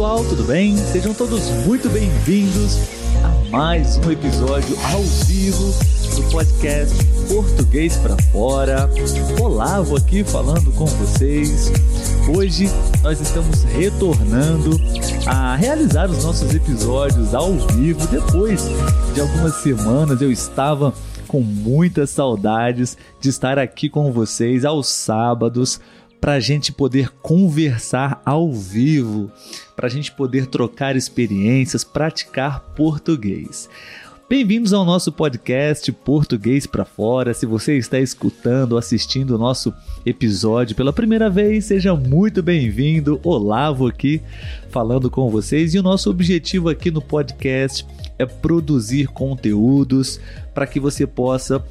pessoal, tudo bem? Sejam todos muito bem-vindos a mais um episódio ao vivo do podcast Português para Fora. Olavo aqui falando com vocês. Hoje nós estamos retornando a realizar os nossos episódios ao vivo. Depois de algumas semanas eu estava com muitas saudades de estar aqui com vocês aos sábados para a gente poder conversar ao vivo, para a gente poder trocar experiências, praticar português. Bem-vindos ao nosso podcast Português para Fora. Se você está escutando assistindo o nosso episódio pela primeira vez, seja muito bem-vindo. Olavo aqui falando com vocês. E o nosso objetivo aqui no podcast é produzir conteúdos para que você possa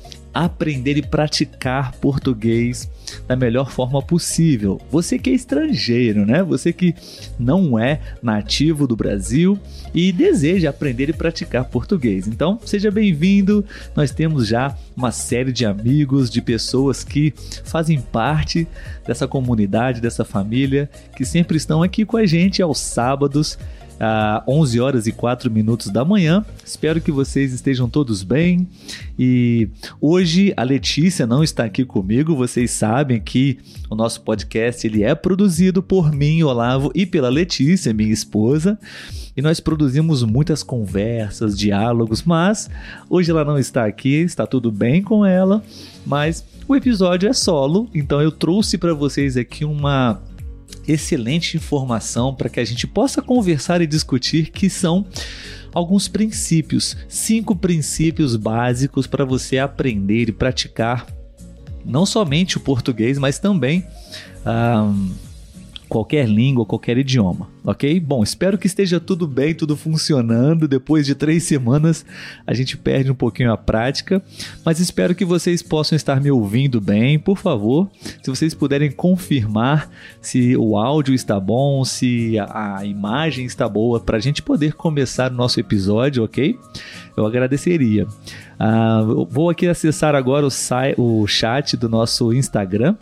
aprender e praticar português da melhor forma possível. Você que é estrangeiro, né? Você que não é nativo do Brasil e deseja aprender e praticar português. Então, seja bem-vindo. Nós temos já uma série de amigos, de pessoas que fazem parte dessa comunidade, dessa família, que sempre estão aqui com a gente aos sábados às 11 horas e 4 minutos da manhã. Espero que vocês estejam todos bem. E hoje a Letícia não está aqui comigo. Vocês sabem que o nosso podcast ele é produzido por mim, Olavo, e pela Letícia, minha esposa. E nós produzimos muitas conversas, diálogos, mas hoje ela não está aqui, está tudo bem com ela, mas o episódio é solo, então eu trouxe para vocês aqui uma excelente informação para que a gente possa conversar e discutir que são alguns princípios, cinco princípios básicos para você aprender e praticar não somente o português, mas também um, qualquer língua, qualquer idioma, ok? Bom, espero que esteja tudo bem, tudo funcionando. Depois de três semanas, a gente perde um pouquinho a prática, mas espero que vocês possam estar me ouvindo bem. Por favor, se vocês puderem confirmar se o áudio está bom, se a, imagem está boa, para a gente poder começar o nosso episódio, ok? Eu agradeceria. Uh, vou aqui acessar agora o, o chat do nosso Instagram.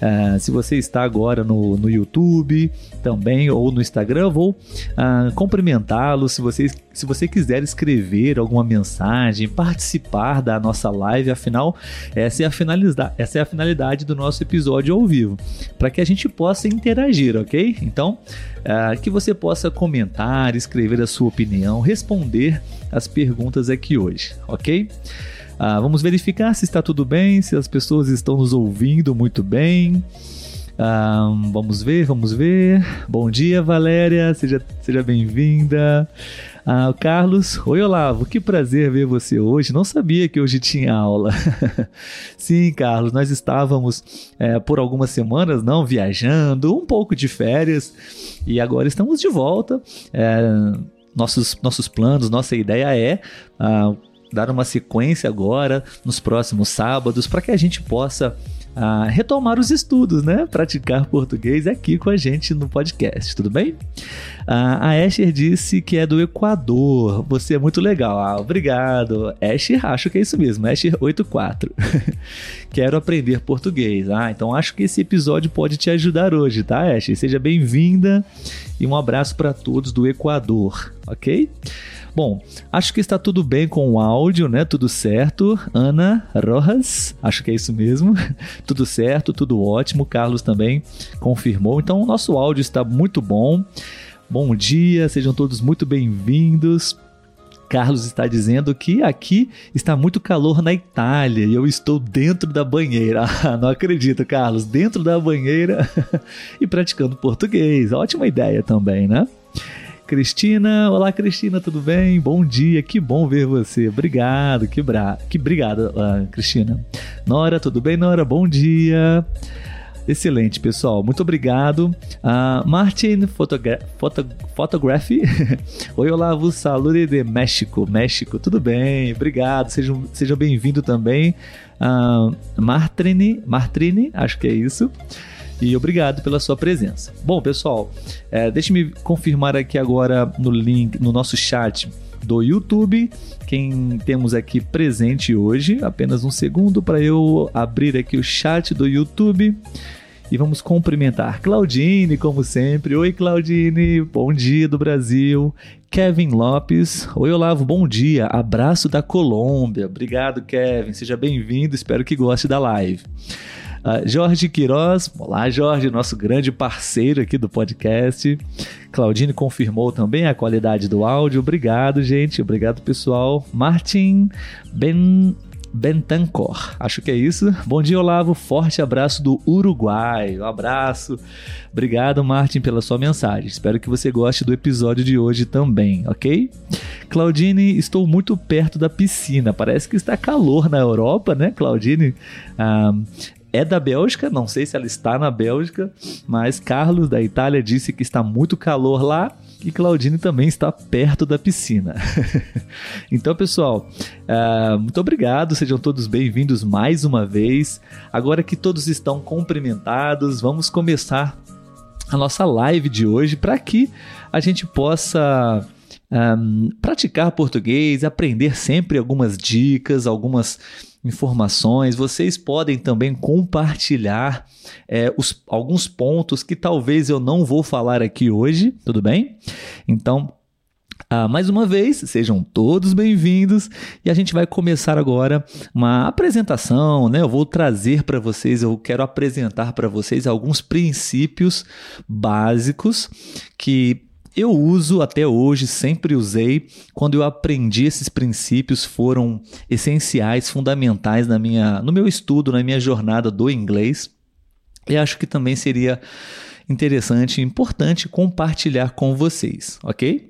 Uh, se você está agora no, no YouTube também ou no Instagram, vou uh, cumprimentá-lo. Se você, se você quiser escrever alguma mensagem, participar da nossa live, afinal, essa é a finalidade, essa é a finalidade do nosso episódio ao vivo, para que a gente possa interagir, ok? Então, uh, que você possa comentar, escrever a sua opinião, responder as perguntas aqui hoje, ok? Ah, vamos verificar se está tudo bem, se as pessoas estão nos ouvindo muito bem. Ah, vamos ver, vamos ver. Bom dia, Valéria, seja, seja bem-vinda. Ah, Carlos, oi Olavo, que prazer ver você hoje. Não sabia que hoje tinha aula. Sim, Carlos, nós estávamos é, por algumas semanas, não, viajando, um pouco de férias e agora estamos de volta. É, nossos, nossos planos, nossa ideia é uh, dar uma sequência agora nos próximos sábados para que a gente possa ah, retomar os estudos, né? Praticar português aqui com a gente no podcast, tudo bem? Ah, a Asher disse que é do Equador. Você é muito legal. Ah, obrigado. Asher, acho que é isso mesmo. Asher84. Quero aprender português. Ah, então acho que esse episódio pode te ajudar hoje, tá, Asher? Seja bem-vinda e um abraço para todos do Equador, ok? Bom, acho que está tudo bem com o áudio, né? Tudo certo. Ana Rojas, acho que é isso mesmo. tudo certo, tudo ótimo. Carlos também confirmou. Então, nosso áudio está muito bom. Bom dia, sejam todos muito bem-vindos. Carlos está dizendo que aqui está muito calor na Itália e eu estou dentro da banheira. Ah, não acredito, Carlos, dentro da banheira e praticando português. Ótima ideia também, né? Cristina, olá Cristina, tudo bem? Bom dia, que bom ver você. Obrigado, que, bra... que obrigado, uh, Cristina. Nora, tudo bem, Nora? Bom dia. Excelente, pessoal. Muito obrigado. Uh, Martin Fotogra Foto Photography. Oi, olá, vos salude de México. México, tudo bem? Obrigado. Sejam, sejam bem-vindos também. Uh, Martrine, Martrine, acho que é isso e obrigado pela sua presença. Bom, pessoal, é, deixe-me confirmar aqui agora no link, no nosso chat do YouTube, quem temos aqui presente hoje. Apenas um segundo para eu abrir aqui o chat do YouTube E vamos cumprimentar Claudine, como sempre. Oi, Claudine, bom dia do Brasil. Kevin Lopes. Oi, Olavo, bom dia. Abraço da Colômbia. Obrigado, Kevin. Seja bem-vindo. Espero que goste da live. Uh, Jorge Queiroz, olá Jorge, nosso grande parceiro aqui do podcast. Claudine confirmou também a qualidade do áudio. Obrigado, gente. Obrigado, pessoal. Martin Ben Bentancor. Acho que é isso. Bom dia, Olavo. Forte abraço do Uruguai. Um abraço. Obrigado, Martin, pela sua mensagem. Espero que você goste do episódio de hoje também, ok? Claudine, estou muito perto da piscina. Parece que está calor na Europa, né, Claudine? Ah, é da Bélgica, não sei se ela está na Bélgica, mas Carlos da Itália disse que está muito calor lá e Claudine também está perto da piscina. então, pessoal, uh, muito obrigado, sejam todos bem-vindos mais uma vez. Agora que todos estão cumprimentados, vamos começar a nossa live de hoje para que a gente possa um, praticar português, aprender sempre algumas dicas, algumas informações. Vocês podem também compartilhar é, os, alguns pontos que talvez eu não vou falar aqui hoje, tudo bem? Então, ah, mais uma vez, sejam todos bem-vindos e a gente vai começar agora uma apresentação, né? Eu vou trazer para vocês, eu quero apresentar para vocês alguns princípios básicos que eu uso até hoje, sempre usei. Quando eu aprendi esses princípios, foram essenciais, fundamentais na minha, no meu estudo, na minha jornada do inglês. E acho que também seria interessante e importante compartilhar com vocês, ok?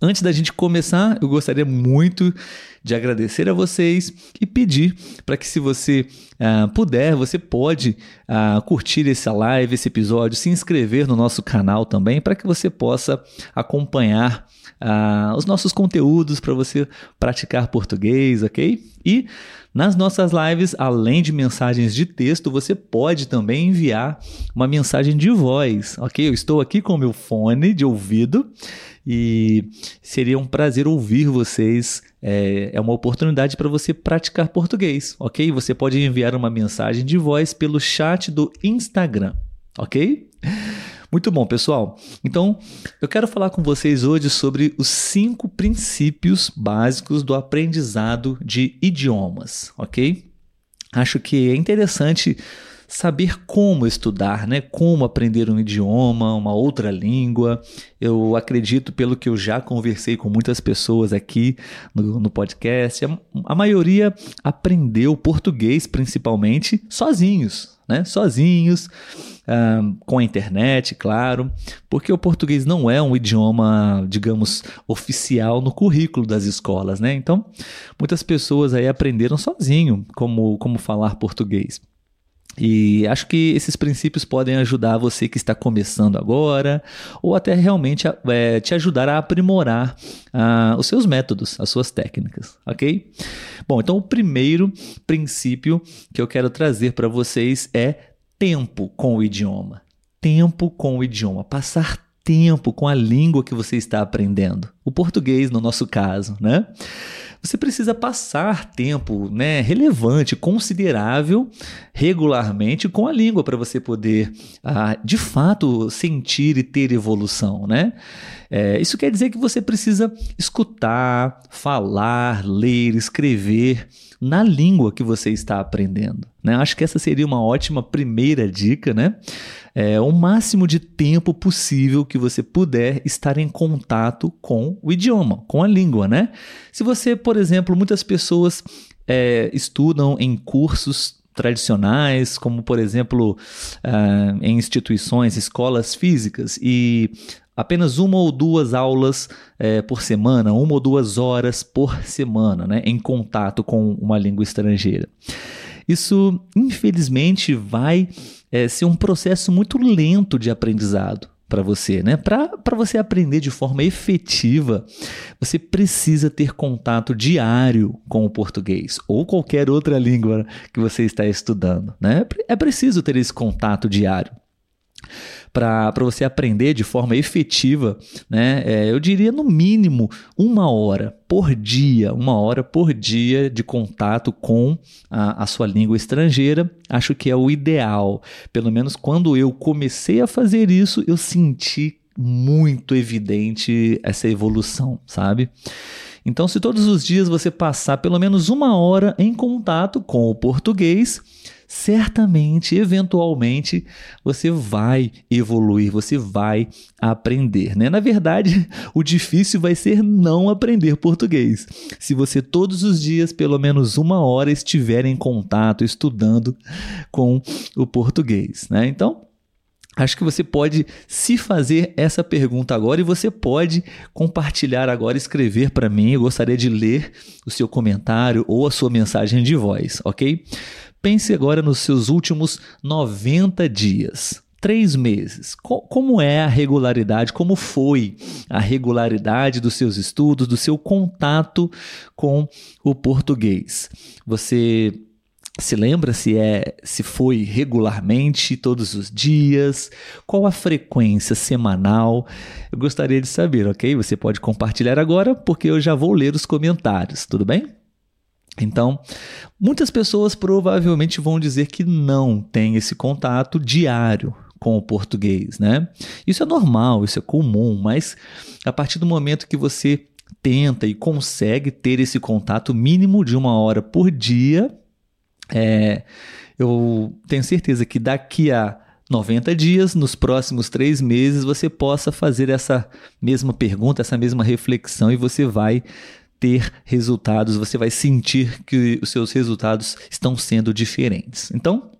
Antes da gente começar, eu gostaria muito de agradecer a vocês e pedir para que, se você uh, puder, você pode uh, curtir essa live, esse episódio, se inscrever no nosso canal também, para que você possa acompanhar uh, os nossos conteúdos para você praticar português, ok? E nas nossas lives, além de mensagens de texto, você pode também enviar uma mensagem de voz, ok? Eu estou aqui com meu fone de ouvido e seria um prazer ouvir vocês. É, é uma oportunidade para você praticar português, ok? Você pode enviar uma mensagem de voz pelo chat do Instagram, ok? Muito bom, pessoal. Então, eu quero falar com vocês hoje sobre os cinco princípios básicos do aprendizado de idiomas, ok? Acho que é interessante saber como estudar, né? Como aprender um idioma, uma outra língua. Eu acredito, pelo que eu já conversei com muitas pessoas aqui no, no podcast, a, a maioria aprendeu português principalmente sozinhos, né? Sozinhos, com a internet, claro, porque o português não é um idioma, digamos, oficial no currículo das escolas, né? Então, muitas pessoas aí aprenderam sozinho como, como falar português. E acho que esses princípios podem ajudar você que está começando agora, ou até realmente é, te ajudar a aprimorar uh, os seus métodos, as suas técnicas, ok? Bom, então o primeiro princípio que eu quero trazer para vocês é tempo com o idioma. Tempo com o idioma. Passar tempo com a língua que você está aprendendo. O português, no nosso caso, né? Você precisa passar tempo né, relevante, considerável, regularmente com a língua para você poder, ah, de fato, sentir e ter evolução. Né? É, isso quer dizer que você precisa escutar, falar, ler, escrever na língua que você está aprendendo. Né? Acho que essa seria uma ótima primeira dica, né? É, o máximo de tempo possível que você puder estar em contato com o idioma, com a língua, né? Se você, por exemplo, muitas pessoas é, estudam em cursos tradicionais, como por exemplo uh, em instituições, escolas físicas, e apenas uma ou duas aulas é, por semana, uma ou duas horas por semana, né, em contato com uma língua estrangeira. Isso, infelizmente, vai é, ser um processo muito lento de aprendizado para você, né? Para você aprender de forma efetiva, você precisa ter contato diário com o português ou qualquer outra língua que você está estudando, né? É preciso ter esse contato diário. Para você aprender de forma efetiva, né? É, eu diria no mínimo uma hora por dia, uma hora por dia de contato com a, a sua língua estrangeira. Acho que é o ideal. Pelo menos quando eu comecei a fazer isso, eu senti muito evidente essa evolução, sabe? Então, se todos os dias você passar pelo menos uma hora em contato com o português, certamente, eventualmente, você vai evoluir, você vai aprender. Né? Na verdade, o difícil vai ser não aprender português. Se você todos os dias, pelo menos uma hora, estiver em contato, estudando com o português. Né? Então, Acho que você pode se fazer essa pergunta agora e você pode compartilhar agora, escrever para mim. Eu gostaria de ler o seu comentário ou a sua mensagem de voz, ok? Pense agora nos seus últimos 90 dias. Três meses. como é a regularidade? Como foi a regularidade dos seus estudos, do seu contato com o português? Você se lembra se é se foi regularmente todos os dias? Qual a frequência semanal? Eu gostaria de saber, ok? Você pode compartilhar agora porque eu já vou ler os comentários, tudo bem? Então, muitas pessoas provavelmente vão dizer que não tem esse contato diário com o português, né? Isso é normal, isso é comum, mas a partir do momento que você tenta e consegue ter esse contato mínimo de uma hora por dia, é, eu tenho certeza que daqui a 90 dias, nos próximos três meses, você possa fazer essa mesma pergunta, essa mesma reflexão e você vai ter resultados, você vai sentir que os seus resultados estão sendo diferentes. Então,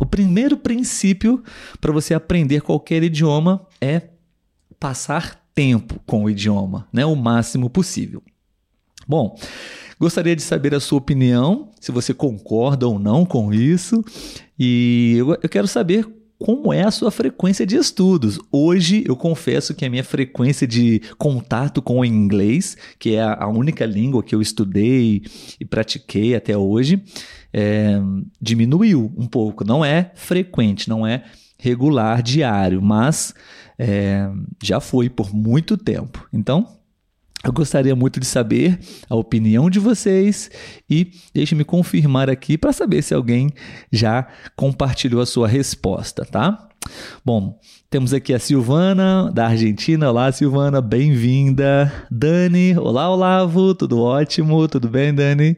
o primeiro princípio para você aprender qualquer idioma é passar tempo com o idioma, né, o máximo possível. Bom, gostaria de saber a sua opinião, se você concorda ou não com isso, e eu, eu quero saber como é a sua frequência de estudos. Hoje eu confesso que a minha frequência de contato com o inglês, que é a única língua que eu estudei e pratiquei até hoje, é, diminuiu um pouco. Não é frequente, não é regular, diário, mas é, já foi por muito tempo. Então, eu gostaria muito de saber a opinião de vocês e deixe-me confirmar aqui para saber se alguém já compartilhou a sua resposta, tá? Bom, temos aqui a Silvana, da Argentina. Olá, Silvana, bem-vinda. Dani, olá, Olavo, tudo ótimo? Tudo bem, Dani?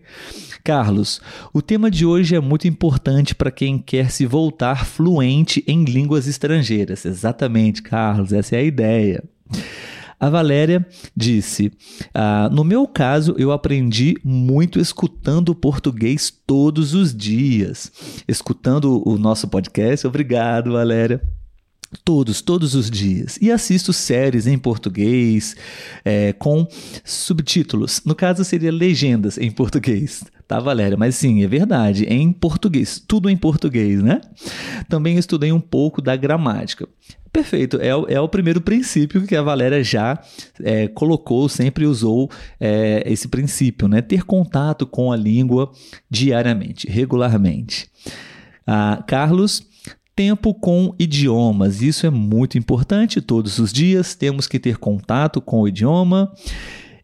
Carlos, o tema de hoje é muito importante para quem quer se voltar fluente em línguas estrangeiras. Exatamente, Carlos, essa é a ideia. A Valéria disse: ah, No meu caso, eu aprendi muito escutando português todos os dias. Escutando o nosso podcast. Obrigado, Valéria. Todos, todos os dias. E assisto séries em português é, com subtítulos. No caso, seria legendas em português. Tá, Valéria? Mas sim, é verdade. Em português. Tudo em português, né? Também estudei um pouco da gramática. Perfeito, é, é o primeiro princípio que a Valéria já é, colocou, sempre usou é, esse princípio, né? Ter contato com a língua diariamente, regularmente. Ah, Carlos, tempo com idiomas, isso é muito importante. Todos os dias temos que ter contato com o idioma.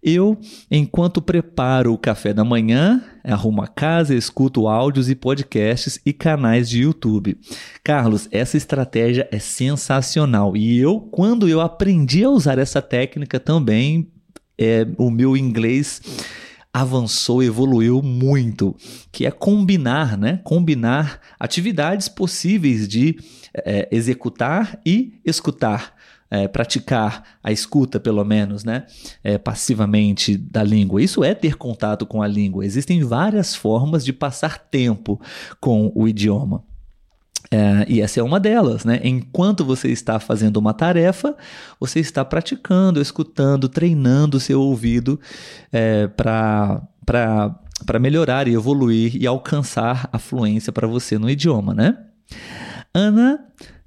Eu, enquanto preparo o café da manhã, arrumo a casa, escuto áudios e podcasts e canais de YouTube. Carlos, essa estratégia é sensacional. E eu, quando eu aprendi a usar essa técnica também, é, o meu inglês avançou, evoluiu muito, que é combinar, né? Combinar atividades possíveis de é, executar e escutar é, praticar a escuta, pelo menos, né, é, passivamente da língua. Isso é ter contato com a língua. Existem várias formas de passar tempo com o idioma. É, e essa é uma delas, né? Enquanto você está fazendo uma tarefa, você está praticando, escutando, treinando o seu ouvido é, para melhorar e evoluir e alcançar a fluência para você no idioma, né? Ana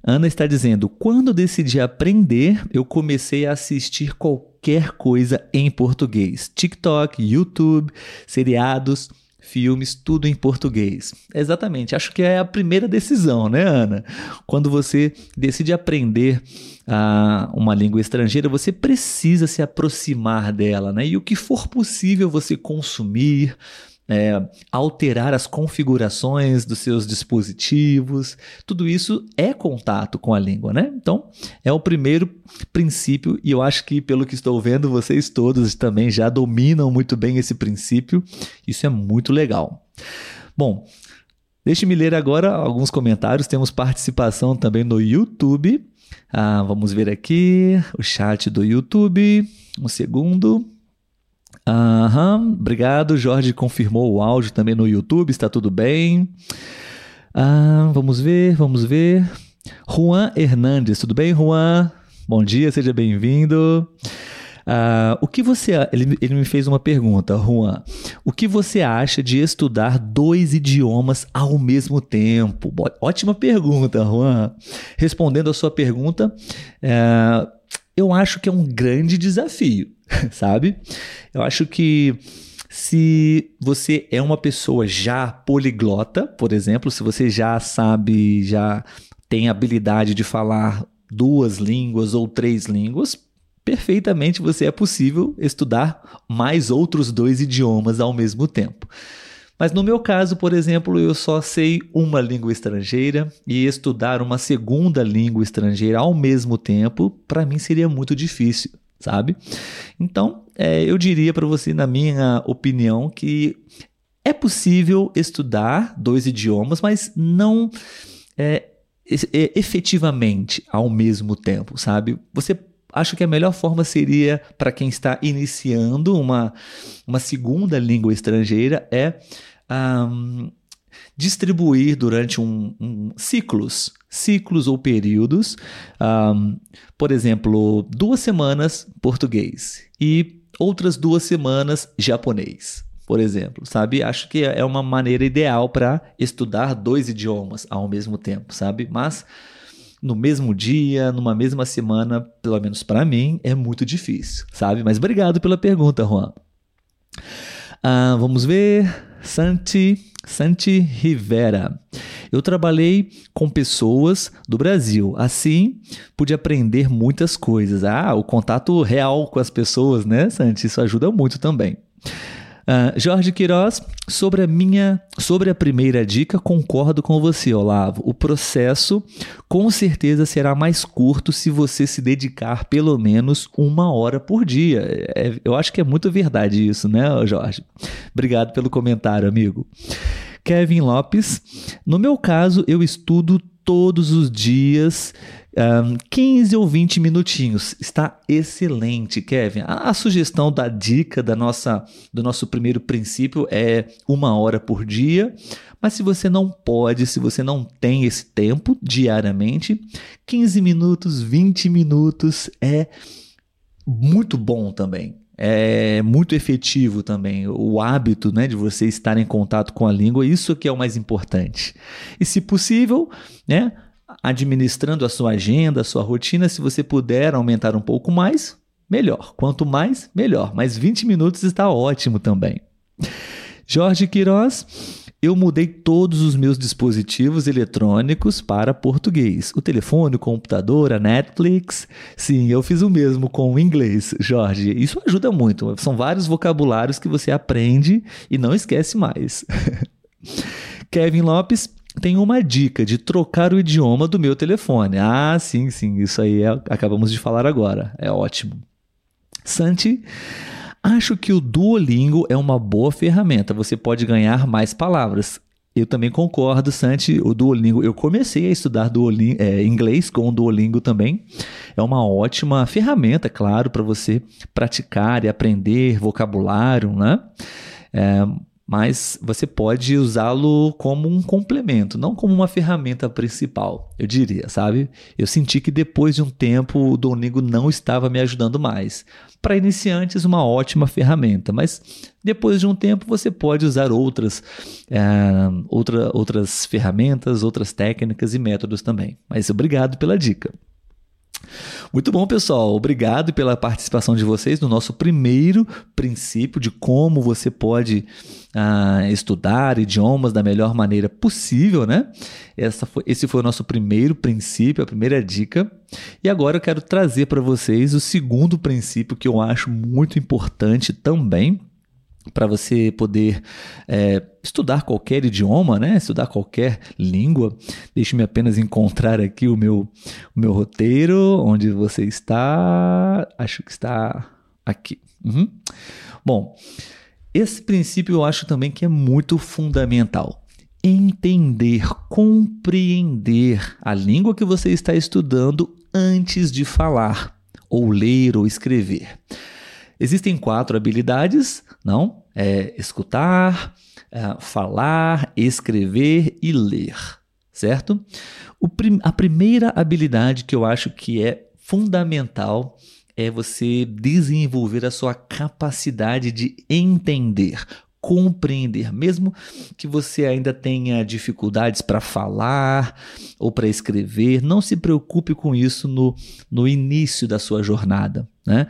Ana está dizendo: quando decidi aprender, eu comecei a assistir qualquer coisa em português: TikTok, YouTube, seriados, filmes, tudo em português. Exatamente, acho que é a primeira decisão, né, Ana? Quando você decide aprender uh, uma língua estrangeira, você precisa se aproximar dela, né? E o que for possível você consumir, é, alterar as configurações dos seus dispositivos, tudo isso é contato com a língua, né? Então, é o primeiro princípio, e eu acho que, pelo que estou vendo, vocês todos também já dominam muito bem esse princípio, isso é muito legal. Bom, deixe-me ler agora alguns comentários, temos participação também no YouTube. Ah, vamos ver aqui o chat do YouTube. Um segundo. Aham, obrigado. Jorge confirmou o áudio também no YouTube, está tudo bem. Ah, vamos ver, vamos ver. Juan Hernandes, tudo bem, Juan? Bom dia, seja bem-vindo. Uh, o que você. Ele, ele me fez uma pergunta, Juan. O que você acha de estudar dois idiomas ao mesmo tempo? Ótima pergunta, Juan. Respondendo a sua pergunta, uh, eu acho que é um grande desafio. sabe? Eu acho que se você é uma pessoa já poliglota, por exemplo, se você já sabe, já tem habilidade de falar duas línguas ou três línguas, perfeitamente você é possível estudar mais outros dois idiomas ao mesmo tempo. Mas no meu caso, por exemplo, eu só sei uma língua estrangeira e estudar uma segunda língua estrangeira ao mesmo tempo, para mim seria muito difícil sabe? Então, é, eu diria para você, na minha opinião, que é possível estudar dois idiomas, mas não é, é, efetivamente ao mesmo tempo, sabe? Você acho que a melhor forma seria para quem está iniciando uma, uma segunda língua estrangeira é um, distribuir durante um, um ciclos, ciclos ou períodos, um, por exemplo, duas semanas português e outras duas semanas japonês, por exemplo, sabe? Acho que é uma maneira ideal para estudar dois idiomas ao mesmo tempo, sabe? Mas no mesmo dia, numa mesma semana, pelo menos para mim, é muito difícil, sabe? Mas obrigado pela pergunta, Juan. Ah, vamos ver. Santi Santi Rivera. Eu trabalhei com pessoas do Brasil, assim pude aprender muitas coisas. Ah, o contato real com as pessoas, né, Santi? Isso ajuda muito também. Uh, Jorge Queiroz, sobre a minha, sobre a primeira dica, concordo com você, Olavo. O processo com certeza será mais curto se você se dedicar pelo menos uma hora por dia. É, eu acho que é muito verdade isso, né, Jorge? Obrigado pelo comentário, amigo. Kevin Lopes, no meu caso, eu estudo todos os dias um, 15 ou 20 minutinhos. Está excelente, Kevin. A, a, sugestão da dica da nossa, do nosso primeiro princípio é uma hora por dia. Mas se você não pode, se você não tem esse tempo diariamente, 15 minutos, 20 minutos é muito bom também é muito efetivo também. O hábito né, de você estar em contato com a língua, isso que é o mais importante. E se possível, né, administrando a sua agenda, a sua rotina, se você puder aumentar um pouco mais, melhor. Quanto mais, melhor. Mas 20 minutos está ótimo também. Jorge Queiroz, eu mudei todos os meus dispositivos eletrônicos para português. O telefone, o computador, a Netflix. Sim, eu fiz o mesmo com o inglês, Jorge. Isso ajuda muito. São vários vocabulários que você aprende e não esquece mais. Kevin Lopes, tem uma dica de trocar o idioma do meu telefone. Ah, sim, sim, isso aí é, acabamos de falar agora. É ótimo. Santi, acho que o Duolingo é uma boa ferramenta. Você pode ganhar mais palavras. Eu também concordo, Santi. O Duolingo, eu comecei a estudar Duolingo, é, inglês com o Duolingo também. É uma ótima ferramenta, claro, para você praticar e aprender vocabulário, né? É, mas você pode usá-lo como um complemento, não como uma ferramenta principal, eu diria, sabe? Eu senti que depois de um tempo o Duolingo não estava me ajudando mais. Para iniciantes, uma ótima ferramenta, mas depois de um tempo você pode usar outras, é, outra, outras ferramentas, outras técnicas e métodos também. Mas obrigado pela dica. Muito bom, pessoal. Obrigado pela participação de vocês no nosso primeiro princípio de como você pode uh, estudar idiomas da melhor maneira possível, né? Essa foi, esse foi o nosso primeiro princípio, a primeira dica. E agora eu quero trazer para vocês o segundo princípio que eu acho muito importante também para você poder é, estudar qualquer idioma, né? estudar qualquer língua. Deixe-me apenas encontrar aqui o meu, o meu roteiro, onde você está. Acho que está aqui. Uhum. Bom, esse princípio eu acho também que é muito fundamental. Entender, compreender a língua que você está estudando antes de falar, ou ler ou escrever. Existem quatro habilidades, não? É escutar, é falar, escrever e ler, certo? Prim a primeira habilidade que eu acho que é fundamental é você desenvolver a sua capacidade de entender, compreender, mesmo que você ainda tenha dificuldades para falar ou para escrever, não se preocupe com isso no, no início da sua jornada. Né?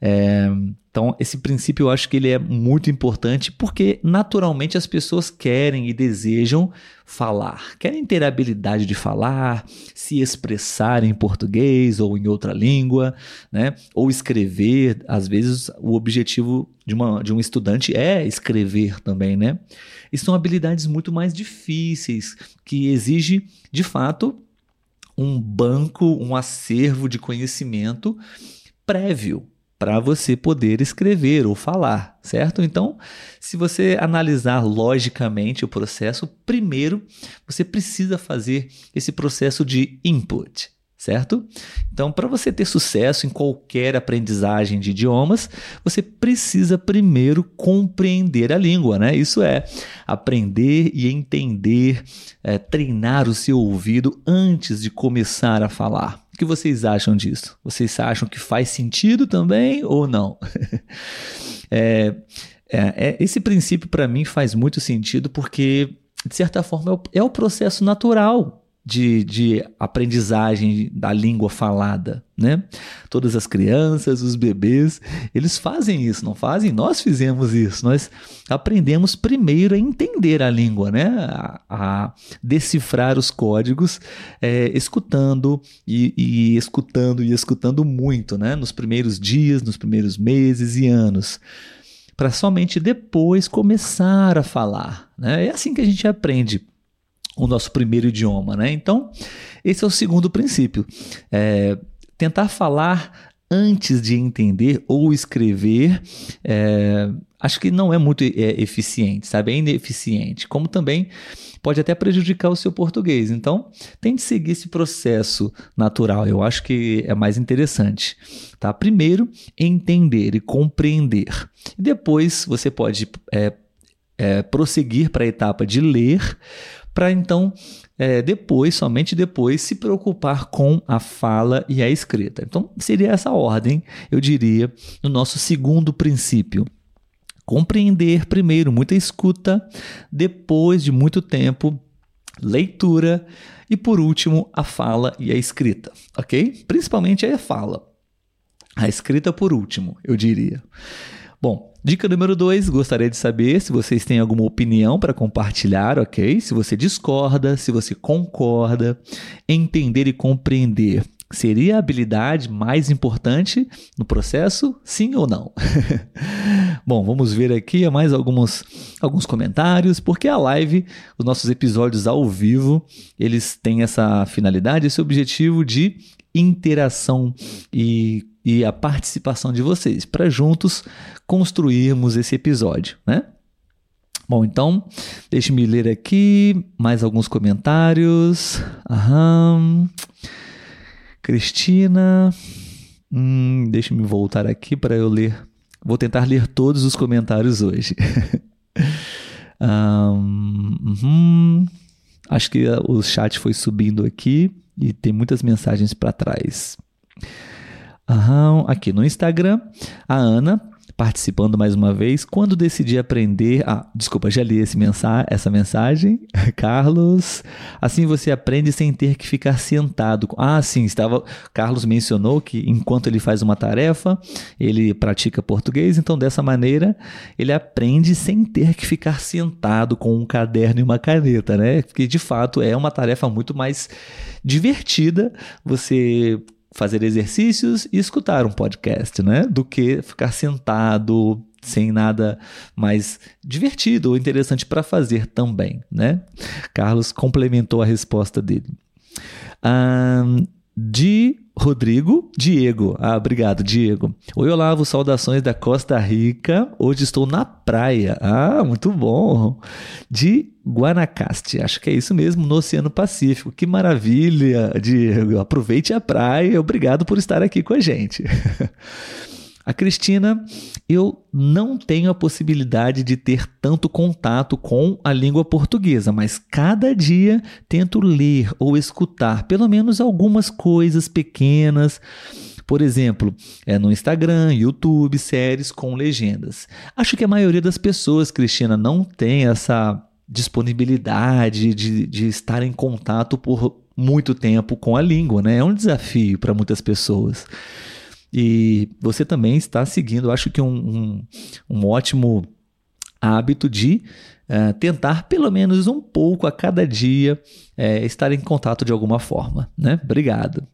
É, então, esse princípio eu acho que ele é muito importante porque naturalmente as pessoas querem e desejam falar, querem ter a habilidade de falar, se expressar em português ou em outra língua, né? ou escrever. Às vezes, o objetivo de, uma, de um estudante é escrever também. Né? E são habilidades muito mais difíceis, que exige, de fato, um banco, um acervo de conhecimento prévio para você poder escrever ou falar, certo? Então, se você analisar logicamente o processo, primeiro você precisa fazer esse processo de input, certo? Então, para você ter sucesso em qualquer aprendizagem de idiomas, você precisa primeiro compreender a língua, né? Isso é aprender e entender, é, treinar o seu ouvido antes de começar a falar. O que vocês acham disso? Vocês acham que faz sentido também ou não? é, é, é, esse princípio para mim faz muito sentido porque, de certa forma, é o, é o processo natural de, de aprendizagem da língua falada, né? Todas as crianças, os bebês, eles fazem isso, não fazem? Nós fizemos isso. Nós aprendemos primeiro a entender a língua, né? A, a decifrar os códigos, é, escutando e, e escutando e escutando muito, né? Nos primeiros dias, nos primeiros meses e anos para somente depois começar a falar. Né? É assim que a gente aprende o nosso primeiro idioma, né? Então, esse é o segundo princípio. É, tentar falar antes de entender ou escrever, é, acho que não é muito é, eficiente, sabe? É ineficiente. Como também pode até prejudicar o seu português. Então, tente seguir esse processo natural. Eu acho que é mais interessante. Tá? Primeiro, entender e compreender. Depois você pode é, é, prosseguir para a etapa de ler, para então é, depois, somente depois, se preocupar com a fala e a escrita. Então, seria essa ordem, eu diria, no nosso segundo princípio. Compreender primeiro, muita escuta, depois de muito tempo, leitura e, por último, a fala e a escrita, ok? Principalmente a fala. A escrita, por último, eu diria. Bom, dica número 2, gostaria de saber se vocês têm alguma opinião para compartilhar, ok? Se você discorda, se você concorda, entender e compreender. Seria a habilidade mais importante no processo? Sim ou não? Bom, vamos ver aqui mais alguns, alguns comentários, porque a live, os nossos episódios ao vivo, eles têm essa finalidade, esse objetivo de interação e e a participação de vocês, para juntos construirmos esse episódio, né? Bom, então, deixe-me ler aqui mais alguns comentários. Aham. Cristina. Hum, deixe-me voltar aqui para eu ler. Vou tentar ler todos os comentários hoje. um, uhum. Acho que o chat foi subindo aqui e tem muitas mensagens para trás. Aqui no Instagram, a Ana participando mais uma vez. Quando decidi aprender. Ah, desculpa, já li mensa essa mensagem. Carlos, assim você aprende sem ter que ficar sentado. Ah, sim, estava. Carlos mencionou que enquanto ele faz uma tarefa, ele pratica português, então dessa maneira ele aprende sem ter que ficar sentado com um caderno e uma caneta, né? Porque de fato é uma tarefa muito mais divertida você fazer exercícios e escutar um podcast, né? Do que ficar sentado sem nada mais divertido ou interessante para fazer também, né? Carlos complementou a resposta dele. Um, de Rodrigo Diego. Ah, obrigado, Diego. Oi, Olavo, saudações da Costa Rica. Hoje estou na praia. Ah, muito bom. De Guanacaste. Acho que é isso mesmo, no Oceano Pacífico. Que maravilha, Diego. Aproveite a praia. Obrigado por estar aqui com a gente. A Cristina, eu não tenho a possibilidade de ter tanto contato com a língua portuguesa, mas cada dia tento ler ou escutar pelo menos algumas coisas pequenas. Por exemplo, é no Instagram, YouTube, séries com legendas. Acho que a maioria das pessoas, Cristina, não tem essa disponibilidade de, de estar em contato por muito tempo com a língua, né? É um desafio para muitas pessoas. E você também está seguindo, acho que um, um, um ótimo hábito de uh, tentar pelo menos um pouco a cada dia uh, estar em contato de alguma forma. Né? Obrigado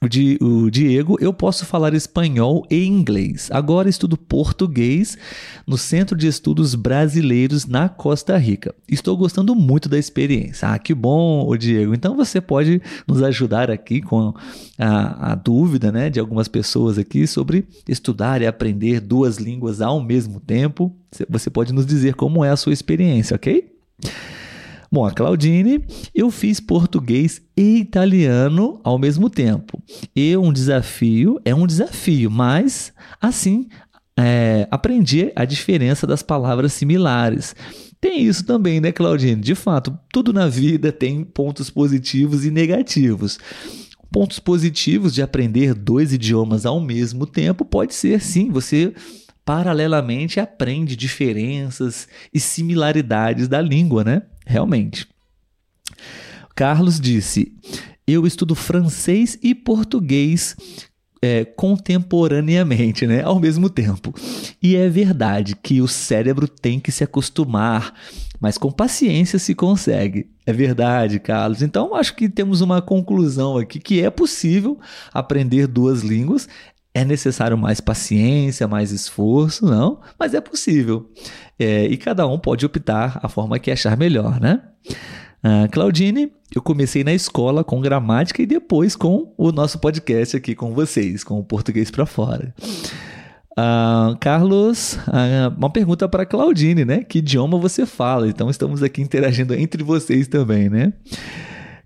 o, Di, o Diego, eu posso falar espanhol e inglês. Agora estudo português no Centro de Estudos Brasileiros na Costa Rica. Estou gostando muito da experiência. Ah, que bom, o Diego. Então você pode nos ajudar aqui com a, a dúvida né, de algumas pessoas aqui sobre estudar e aprender duas línguas ao mesmo tempo. Você pode nos dizer como é a sua experiência, ok? Bom, a Claudine, eu fiz português e italiano ao mesmo tempo. E um desafio é um desafio, mas assim é, aprendi a diferença das palavras similares. Tem isso também, né, Claudine? De fato, tudo na vida tem pontos positivos e negativos. Pontos positivos de aprender dois idiomas ao mesmo tempo pode ser sim, você paralelamente aprende diferenças e similaridades da língua, né? Realmente. Carlos disse: Eu estudo francês e português é, contemporaneamente, né? ao mesmo tempo. E é verdade que o cérebro tem que se acostumar, mas com paciência se consegue. É verdade, Carlos. Então acho que temos uma conclusão aqui que é possível aprender duas línguas. É necessário mais paciência, mais esforço, não, mas é possível. É, e cada um pode optar a forma que achar melhor, né? Uh, Claudine, eu comecei na escola com gramática e depois com o nosso podcast aqui com vocês, com o Português para Fora. Uh, Carlos, uh, uma pergunta para Claudine, né? Que idioma você fala? Então estamos aqui interagindo entre vocês também, né?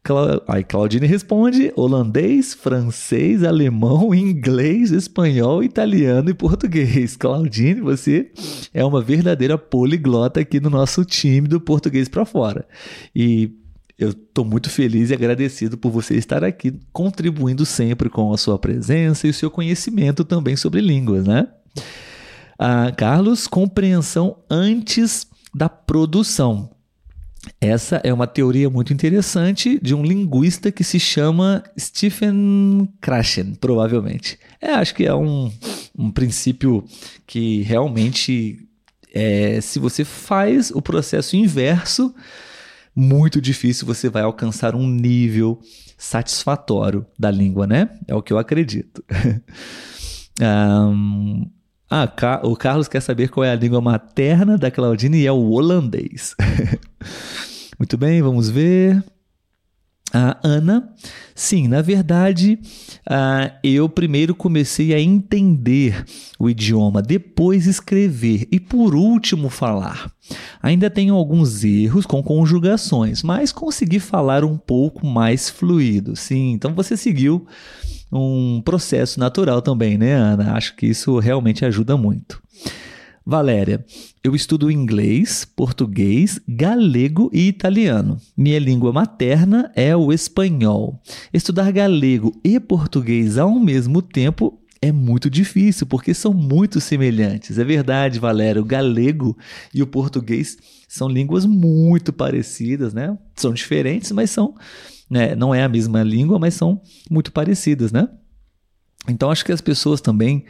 Cla... Aí Claudine responde: holandês, francês, alemão, inglês, espanhol, italiano e português. Claudine, você é uma verdadeira poliglota aqui no nosso time do português para fora. E eu estou muito feliz e agradecido por você estar aqui, contribuindo sempre com a sua presença e o seu conhecimento também sobre línguas, né? Ah, Carlos, compreensão antes da produção. Essa é uma teoria muito interessante de um linguista que se chama Stephen Krashen, provavelmente. É, acho que é um, um princípio que realmente, é, se você faz o processo inverso, muito difícil você vai alcançar um nível satisfatório da língua, né? É o que eu acredito. um, Ah, o Carlos quer saber qual é a língua materna da Claudine e é o holandês. Muito bem, vamos ver. A Ana, sim, na verdade, uh, eu primeiro comecei a entender o idioma, depois escrever e por último falar. Ainda tenho alguns erros com conjugações, mas consegui falar um pouco mais fluido. Sim, então você seguiu um processo natural também, né, Ana? Acho que isso realmente ajuda muito. Valéria, eu estudo inglês, português, galego e italiano. Minha língua materna é o espanhol. Estudar galego e português ao mesmo tempo é muito difícil, porque são muito semelhantes. É verdade, Valério. O galego e o português são línguas muito parecidas, né? São diferentes, mas são. Né? Não é a mesma língua, mas são muito parecidas, né? Então acho que as pessoas também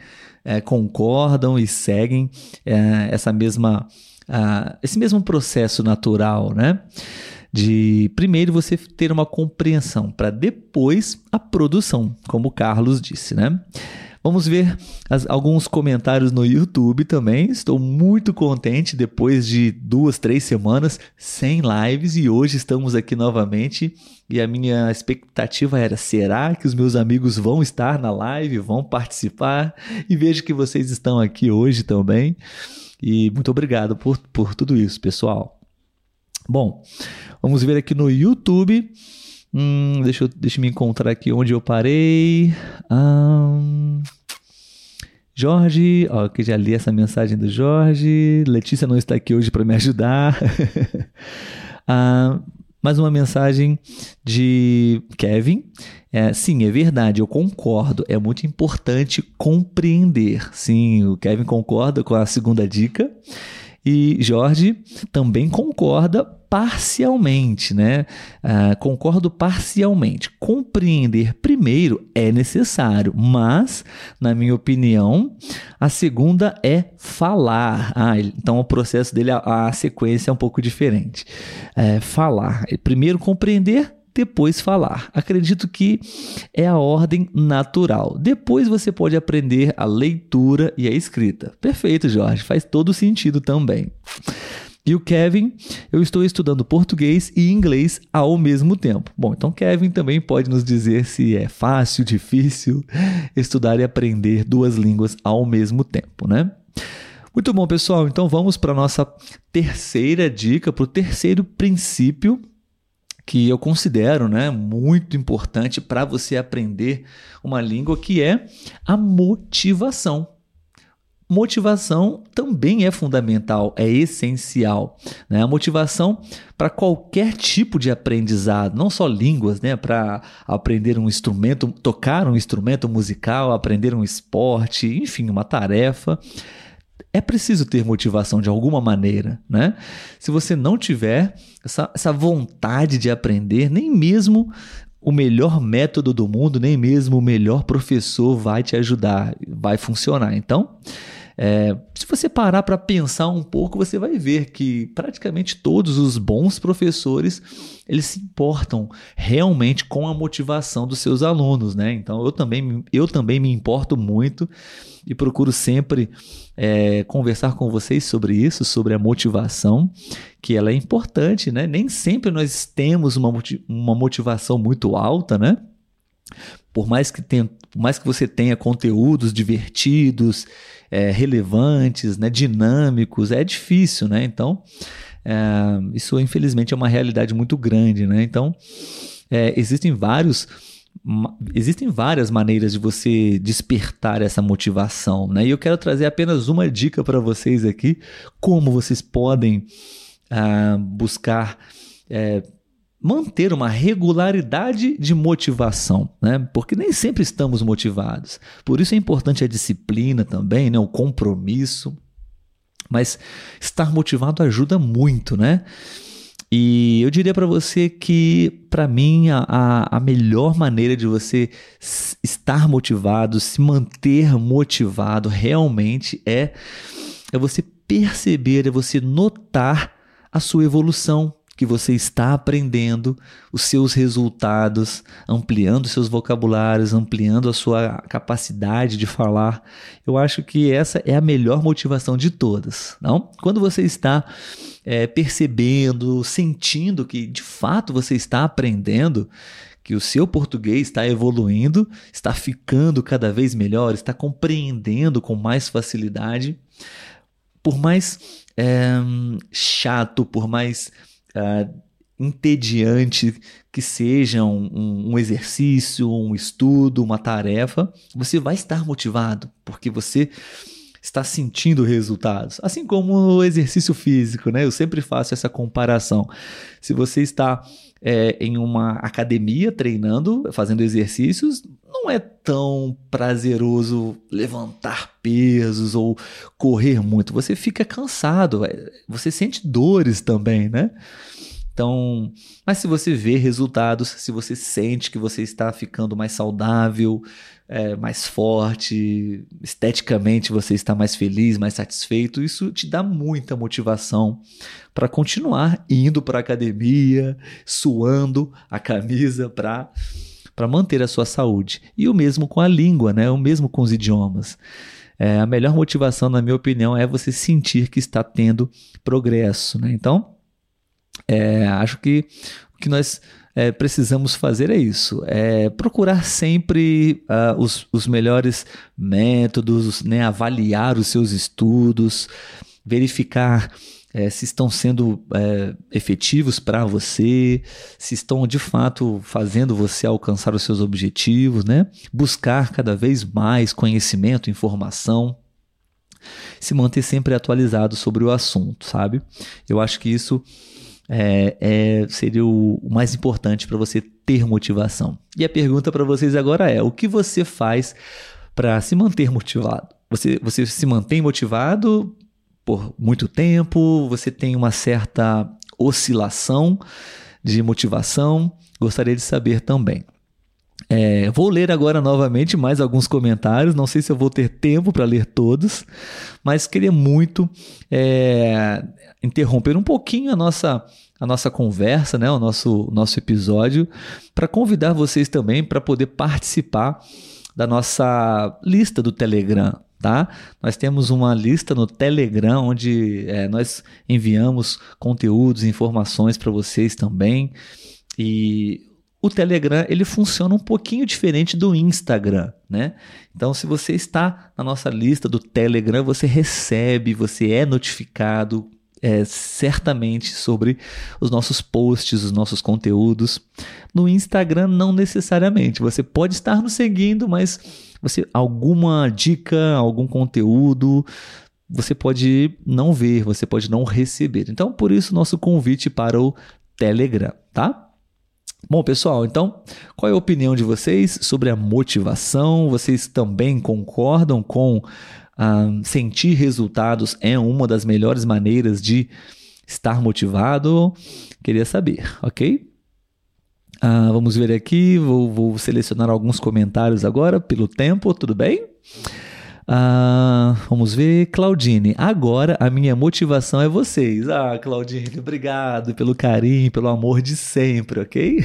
é, concordam e seguem é, essa mesma, esse mesmo processo natural, né? de primeiro você ter uma compreensão para depois a produção, como o Carlos disse, né? Vamos ver as, alguns comentários no YouTube também. Estou muito contente depois de duas, três semanas sem lives e hoje estamos aqui novamente. E a minha expectativa era: será que os meus amigos vão estar na live, vão participar? E vejo que vocês estão aqui hoje também. E muito obrigado por, por tudo isso, pessoal. Bom, vamos ver aqui no YouTube. Hum, deixa, eu, deixa eu me encontrar aqui onde eu parei. Um, Jorge, ó, que já li essa mensagem do Jorge. Letícia não está aqui hoje para me ajudar. ah, mais uma mensagem de Kevin. É, sim, é verdade, eu concordo. É muito importante compreender. Sim, o Kevin concorda com a segunda dica. E Jorge também concorda parcialmente, né? Uh, concordo parcialmente. Compreender primeiro é necessário, mas, na minha opinião, a segunda é falar. Ah, então o processo dele, a, a sequência é um pouco diferente. É, falar. Primeiro compreender, depois falar. Acredito que é a ordem natural. Depois você pode aprender a leitura e a escrita. Perfeito, Jorge, faz todo sentido também. E o Kevin, eu estou estudando português e inglês ao mesmo tempo. Bom, então Kevin também pode nos dizer se é fácil, difícil estudar e aprender duas línguas ao mesmo tempo, né? Muito bom, pessoal. Então vamos para a nossa terceira dica, para o terceiro princípio que eu considero né, muito importante para você aprender uma língua, que é a motivação. Motivação também é fundamental, é essencial. Né? A motivação para qualquer tipo de aprendizado, não só línguas, né? para aprender um instrumento, tocar um instrumento musical, aprender um esporte, enfim, uma tarefa é preciso ter motivação de alguma maneira, né? Se você não tiver essa, essa vontade de aprender, nem mesmo o melhor método do mundo, nem mesmo o melhor professor vai te ajudar, vai funcionar. Então, é, se você parar para pensar um pouco, você vai ver que praticamente todos os bons professores eles se importam realmente com a motivação dos seus alunos, né? Então eu também, eu também me importo muito e procuro sempre é, conversar com vocês sobre isso, sobre a motivação, que ela é importante, né? Nem sempre nós temos uma, uma motivação muito alta, né? Por mais que tenha, por mais que você tenha conteúdos divertidos, é, relevantes, né, dinâmicos, é difícil, né? Então, é, isso infelizmente é uma realidade muito grande, né? Então, é, existem vários existem várias maneiras de você despertar essa motivação, né? E eu quero trazer apenas uma dica para vocês aqui, como vocês podem ah, buscar é, manter uma regularidade de motivação, né? Porque nem sempre estamos motivados. Por isso é importante a disciplina também, né? O compromisso. Mas estar motivado ajuda muito, né? E eu diria para você que, para mim, a, a melhor maneira de você estar motivado, se manter motivado realmente é, é você perceber, é você notar a sua evolução, que você está aprendendo, os seus resultados, ampliando seus vocabulários, ampliando a sua capacidade de falar. Eu acho que essa é a melhor motivação de todas, não? Quando você está é, percebendo, sentindo que de fato você está aprendendo, que o seu português está evoluindo, está ficando cada vez melhor, está compreendendo com mais facilidade, por mais é, chato, por mais uh, entediante que seja um, um, exercício, um estudo, uma tarefa, você vai estar motivado, porque você está sentindo resultados. Assim como o exercício físico, né? Eu sempre faço essa comparação. Se você está é, em uma academia treinando, fazendo exercícios, não é tão prazeroso levantar pesos ou correr muito. Você fica cansado, é, você sente dores também, né? Então, mas se você vê resultados, se você sente que você está ficando mais saudável, é, mais forte, esteticamente você está mais feliz, mais satisfeito, isso te dá muita motivação para continuar indo para a academia, suando a camisa para para manter a sua saúde. E o mesmo com a língua, né? O mesmo com os idiomas. É, a melhor motivação, na minha opinião, é você sentir que está tendo progresso, né? Então, é, acho que o que nós é, precisamos fazer é isso: é procurar sempre uh, os, os melhores métodos, né, avaliar os seus estudos, verificar é, se estão sendo é, efetivos para você, se estão de fato fazendo você alcançar os seus objetivos, né? Buscar cada vez mais conhecimento, informação, se manter sempre atualizado sobre o assunto, sabe? Eu acho que isso é, é, seria o, o mais importante para você ter motivação. E a pergunta para vocês agora é: o que você faz para se manter motivado? Você, você se mantém motivado por muito tempo? Você tem uma certa oscilação de motivação? Gostaria de saber também. É, vou ler agora novamente mais alguns comentários. Não sei se eu vou ter tempo para ler todos, mas queria muito é, interromper um pouquinho a nossa a nossa conversa, né, o nosso, nosso episódio, para convidar vocês também para poder participar da nossa lista do Telegram. Tá? Nós temos uma lista no Telegram onde é, nós enviamos conteúdos, informações para vocês também. E o Telegram ele funciona um pouquinho diferente do Instagram, né? Então, se você está na nossa lista do Telegram, você recebe, você é notificado é, certamente sobre os nossos posts, os nossos conteúdos. No Instagram, não necessariamente. Você pode estar nos seguindo, mas você alguma dica, algum conteúdo, você pode não ver, você pode não receber. Então, por isso, nosso convite para o Telegram, tá? Bom, pessoal, então, qual é a opinião de vocês sobre a motivação? Vocês também concordam com ah, sentir resultados é uma das melhores maneiras de estar motivado? Queria saber, ok? Ah, vamos ver aqui, vou, vou, selecionar alguns comentários agora pelo tempo, tudo bem? Ah, vamos ver, Claudine. Agora a minha motivação é vocês. Ah, Claudine, obrigado pelo carinho, pelo amor de sempre, ok?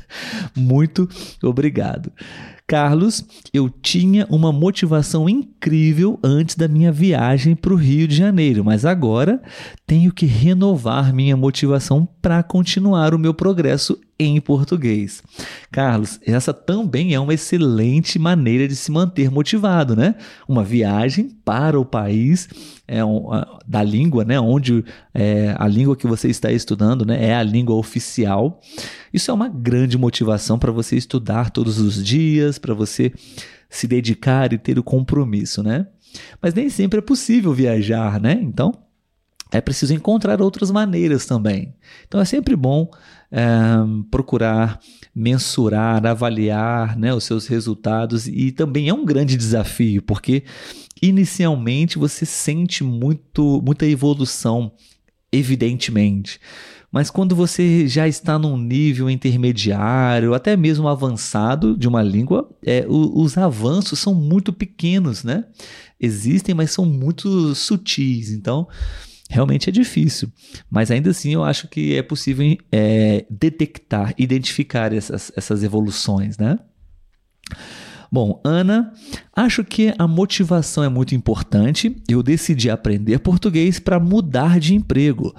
Muito obrigado. Carlos, eu tinha uma motivação incrível antes da minha viagem para o Rio de Janeiro, mas agora tenho que renovar minha motivação para continuar o meu progresso em português. Carlos, essa também é uma excelente maneira de se manter motivado, né? Uma viagem para o país é, um, da língua, né? Onde é, a língua que você está estudando né? é a língua oficial. Isso é uma grande motivação para você estudar todos os dias, para você se dedicar e ter o compromisso, né? Mas nem sempre é possível viajar, né? Então é preciso encontrar outras maneiras também. Então é sempre bom é, procurar mensurar, avaliar né, os seus resultados e também é um grande desafio, porque inicialmente você sente muito, muita evolução, evidentemente. Mas quando você já está num nível intermediário, até mesmo avançado de uma língua, é, o, os avanços são muito pequenos, né? Existem, mas são muito sutis. Então, realmente é difícil. Mas ainda assim eu acho que é possível é, detectar, identificar essas, essas evoluções, né? Bom, Ana, acho que a motivação é muito importante. Eu decidi aprender português para mudar de emprego.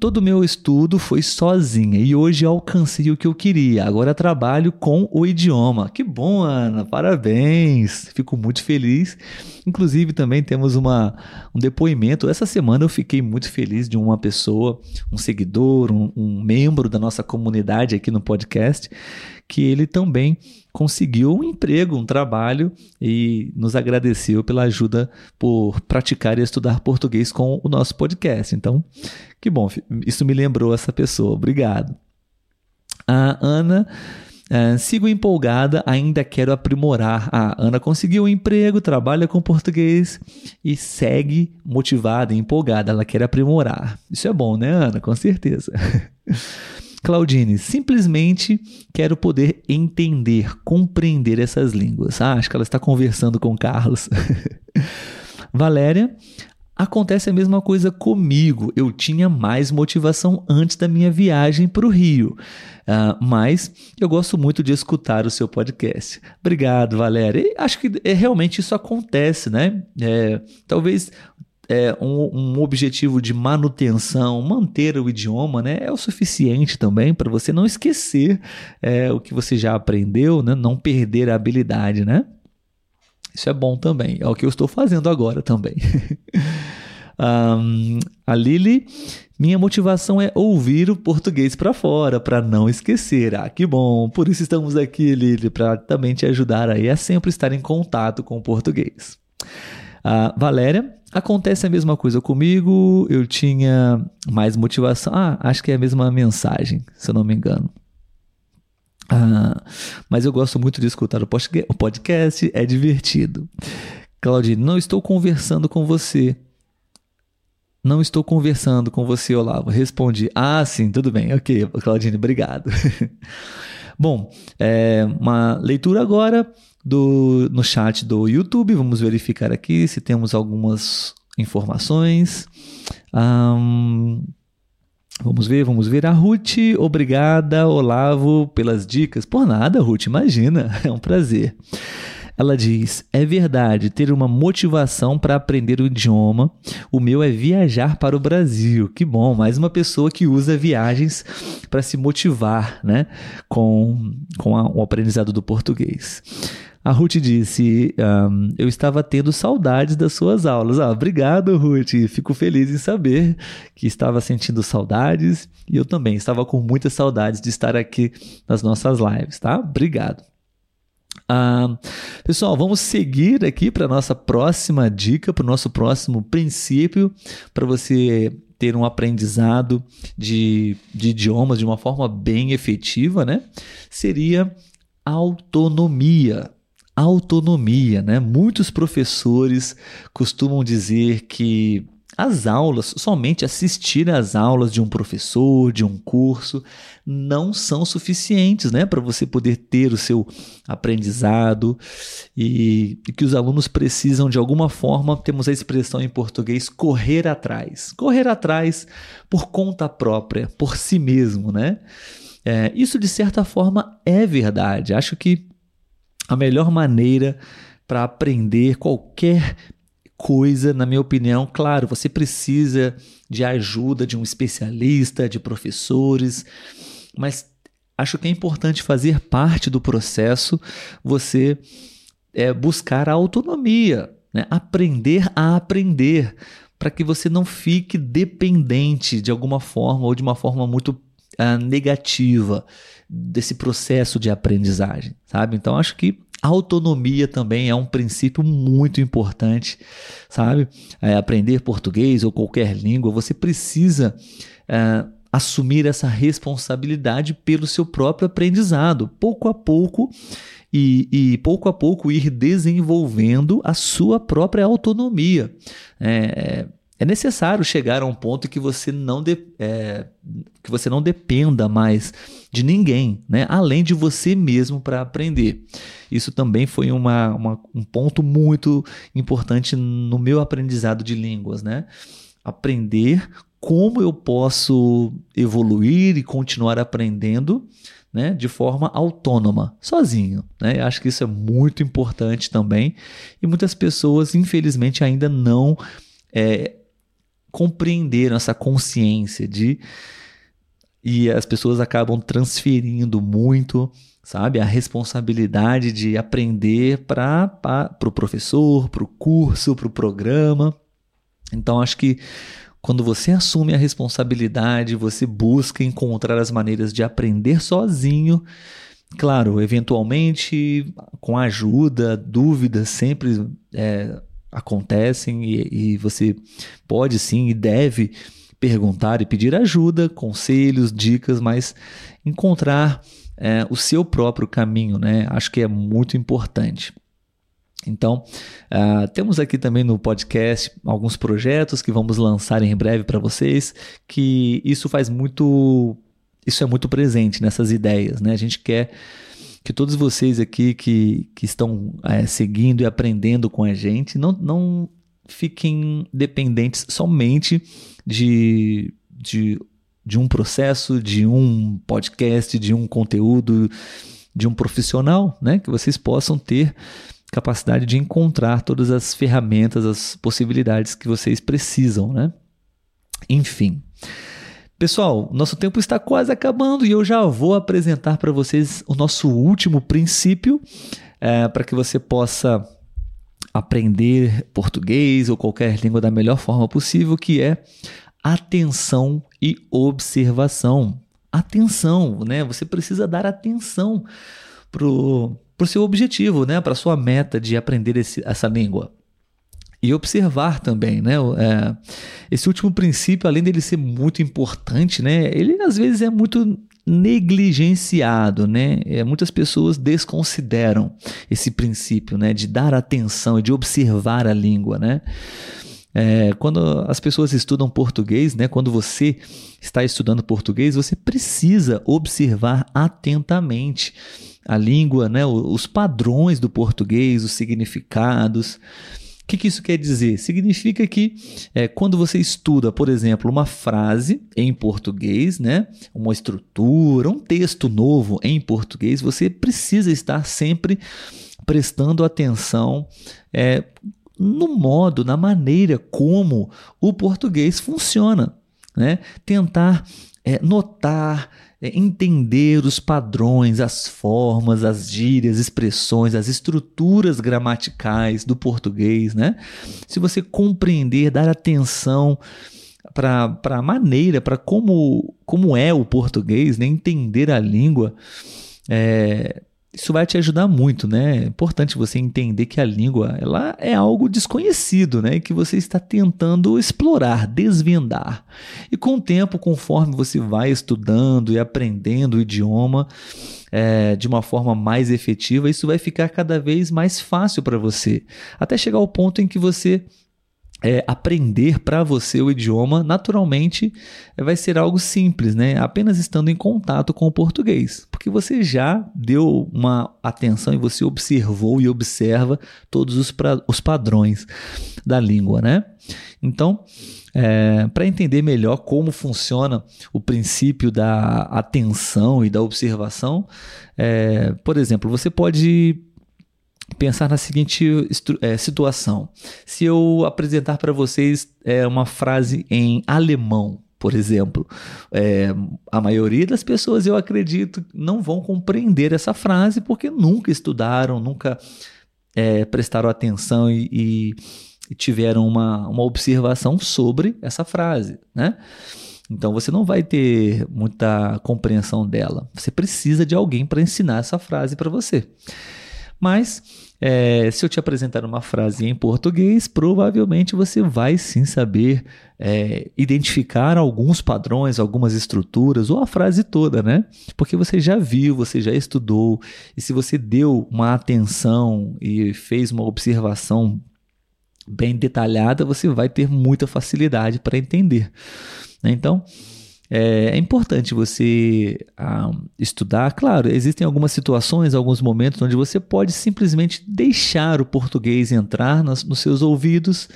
Todo o meu estudo foi sozinha e hoje alcancei o que eu queria. Agora trabalho com o idioma. Que bom, Ana, parabéns. Fico muito feliz. Inclusive, também temos uma, um depoimento. Essa semana eu fiquei muito feliz de uma pessoa, um seguidor, um, um membro da nossa comunidade aqui no podcast, que ele também conseguiu um emprego, um trabalho e nos agradeceu pela ajuda por praticar e estudar português com o nosso podcast. Então, que bom, isso me lembrou essa pessoa. Obrigado. A Ana Uh, sigo empolgada, ainda quero aprimorar. A Ana conseguiu um emprego, trabalha com português e segue motivada empolgada. Ela quer aprimorar. Isso é bom, né, Ana? Com certeza. Claudine, simplesmente quero poder entender, compreender essas línguas. Ah, acho que ela está conversando com Carlos. Valéria, acontece a mesma coisa comigo. Eu tinha mais motivação antes da minha viagem para o Rio. Uh, mas eu gosto muito de escutar o seu podcast. Obrigado, Valéria. E acho que é, realmente isso acontece, né? É, talvez é, um, um, objetivo de manutenção, manter o idioma, né, é o suficiente também para você não esquecer é, o que você já aprendeu, né, não perder a habilidade, né? Isso é bom também, é o que eu estou fazendo agora também. um, a Lili, minha motivação é ouvir o português para fora, para não esquecer. Ah, que bom! Por isso estamos aqui, Lili, para também te ajudar aí a sempre estar em contato com o português. Uh, Valéria, acontece a mesma coisa comigo, eu tinha mais motivação. Ah, acho que é a mesma mensagem, se eu não me engano. Ah, mas eu gosto muito de escutar o podcast, é divertido. Claudine, não estou conversando com você. Não estou conversando com você, Olavo. Respondi. Ah, sim, tudo bem. Ok, Claudine, obrigado. Bom, é, uma leitura agora do, no chat do YouTube. Vamos verificar aqui se temos algumas informações. Um, vamos ver, vamos ver. A Ruth, obrigada, Olavo, pelas dicas. Por nada, Ruth, imagina, é um prazer. Ela diz: É verdade, ter uma motivação para aprender o idioma. O meu é viajar para o Brasil. Que bom, mais uma pessoa que usa viagens para se motivar né, com, com a, o aprendizado do português. A Ruth disse: um, Eu estava tendo saudades das suas aulas. Ah, obrigado, Ruth. Fico feliz em saber que estava sentindo saudades e eu também estava com muitas saudades de estar aqui nas nossas lives, tá? Obrigado. Ah, pessoal, vamos seguir aqui para a nossa próxima dica, para o nosso próximo princípio, para você ter um aprendizado de, de idiomas de uma forma bem efetiva, né? Seria autonomia autonomia, né? Muitos professores costumam dizer que as aulas, somente assistir às aulas de um professor, de um curso, não são suficientes né, para você poder ter o seu aprendizado e, e, que os alunos precisam, de alguma forma, temos a expressão em português, correr atrás. Correr atrás por conta própria, por si mesmo. Né? É, isso, de certa forma, é verdade. Acho que a melhor maneira para aprender qualquer coisa, na minha opinião, claro, você precisa de ajuda de um especialista, de professores, mas acho que é importante fazer parte do processo você é, buscar a autonomia, né? aprender a aprender, para que você não fique dependente de alguma forma ou de uma forma muito uh, negativa desse processo de aprendizagem, sabe? Então acho que autonomia também é um princípio muito importante, sabe? É, aprender português ou qualquer língua, você precisa é, assumir essa responsabilidade pelo seu próprio aprendizado, pouco a pouco. E, e, pouco a pouco ir desenvolvendo a sua própria autonomia. É, é necessário chegar a um ponto que você não, de, é, que você não dependa mais de ninguém, né? além de você mesmo para aprender. Isso também foi uma, uma, um ponto muito importante no meu aprendizado de línguas. Né? Aprender como eu posso evoluir e continuar aprendendo né, de forma autônoma, sozinho. Né? Eu acho que isso é muito importante também. E muitas pessoas, infelizmente, ainda não é, compreenderam essa consciência de e as pessoas acabam transferindo muito, sabe, a responsabilidade de aprender para o pro professor, para o curso, para o programa. Então acho que quando você assume a responsabilidade, você busca encontrar as maneiras de aprender sozinho. Claro, eventualmente, com ajuda, dúvidas sempre é, acontecem e, e você pode sim e deve perguntar e pedir ajuda, conselhos, dicas, mas encontrar é, o seu próprio caminho, né? Acho que é muito importante. Então, uh, temos aqui também no podcast alguns projetos que vamos lançar em breve para vocês, que isso faz muito. Isso é muito presente nessas ideias, né? A gente quer que todos vocês aqui que, que estão é, seguindo e aprendendo com a gente não, não fiquem dependentes somente de, de, de um processo, de um podcast, de um conteúdo, de um profissional, né? Que vocês possam ter capacidade de encontrar todas as ferramentas, as possibilidades que vocês precisam, né? Enfim. Pessoal, nosso tempo está quase acabando e eu já vou apresentar para vocês o nosso último princípio é, para que você possa aprender português ou qualquer língua da melhor forma possível, que é atenção e observação. Atenção, né? Você precisa dar atenção pro para o seu objetivo, né? para sua meta de aprender esse, essa língua. E observar também, né? É, esse último princípio, além dele ser muito importante, né? Ele às vezes é muito negligenciado, né? É, muitas pessoas desconsideram esse princípio, né? De dar atenção de observar a língua, né? É, quando as pessoas estudam português, né? Quando você está estudando português, você precisa observar atentamente a língua, né, os padrões do português, os significados. Que, que isso quer dizer? Significa que é, quando você estuda, por exemplo, uma frase em português, né, uma estrutura, um texto novo em português, você precisa estar sempre prestando atenção é, no modo, na maneira como o português funciona. Né? Tentar é, notar, entender os padrões, as formas, as gírias, expressões, as estruturas gramaticais do português, né? Se você compreender, dar atenção para a maneira, para como, como é o português, né? entender a língua, é, isso vai te ajudar muito, né? É importante você entender que a língua ela é algo desconhecido, né? Que você está tentando explorar, desvendar. E com o tempo, conforme você vai estudando e aprendendo o idioma é, de uma forma mais efetiva, isso vai ficar cada vez mais fácil para você, até chegar ao ponto em que você é, aprender para você o idioma, naturalmente é, vai ser algo simples, né? Apenas estando em contato com o português, porque você já deu uma atenção e você observou e observa todos os, pra, os padrões da língua, né? Então, é, para entender melhor como funciona o princípio da atenção e da observação, é, por exemplo, você pode pensar na seguinte é, situação: se eu apresentar para vocês é, uma frase em alemão, por exemplo, é, a maioria das pessoas, eu acredito, não vão compreender essa frase porque nunca estudaram, nunca prestaram atenção e, e, e tiveram uma, uma observação sobre essa frase, né? Então você não vai ter muita compreensão dela. Você precisa de alguém para ensinar essa frase para você. Mas é, se eu te apresentar uma frase em português, provavelmente você vai sim saber é, identificar alguns padrões, algumas estruturas, ou a frase toda, né? Porque você já viu, você já estudou, e se você deu uma atenção e fez uma observação bem detalhada, você vai ter muita facilidade para entender. Né? Então, é, é importante você ah, estudar. Claro, existem algumas situações, alguns momentos onde você pode simplesmente deixar o português entrar nos, nos seus ouvidos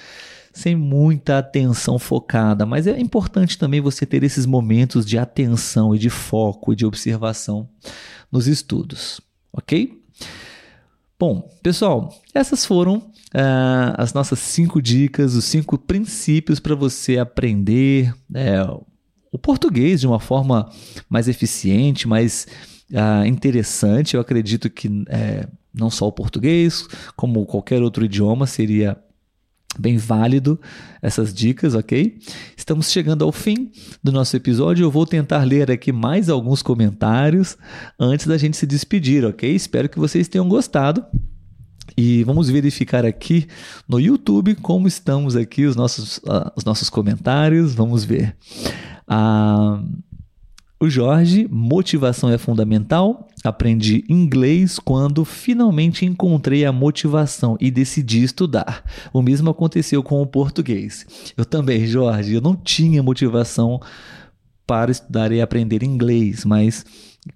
sem muita atenção focada, mas é importante também você ter esses momentos de atenção e de foco e de observação nos estudos, ok? Bom, pessoal, essas foram uh, as nossas cinco dicas, os cinco princípios para você aprender é, o português de uma forma mais eficiente, mais uh, interessante. Eu acredito que é, não só o português, como qualquer outro idioma seria bem válido essas dicas, ok? Estamos chegando ao fim do nosso episódio. Eu vou tentar ler aqui mais alguns comentários antes da gente se despedir, ok? Espero que vocês tenham gostado. E vamos verificar aqui no YouTube como estamos aqui os nossos, uh, os nossos comentários. Vamos ver. Uh, o Jorge, motivação é fundamental. Aprendi inglês quando finalmente encontrei a motivação e decidi estudar. O mesmo aconteceu com o português. Eu também, Jorge, eu não tinha motivação para estudar e aprender inglês, mas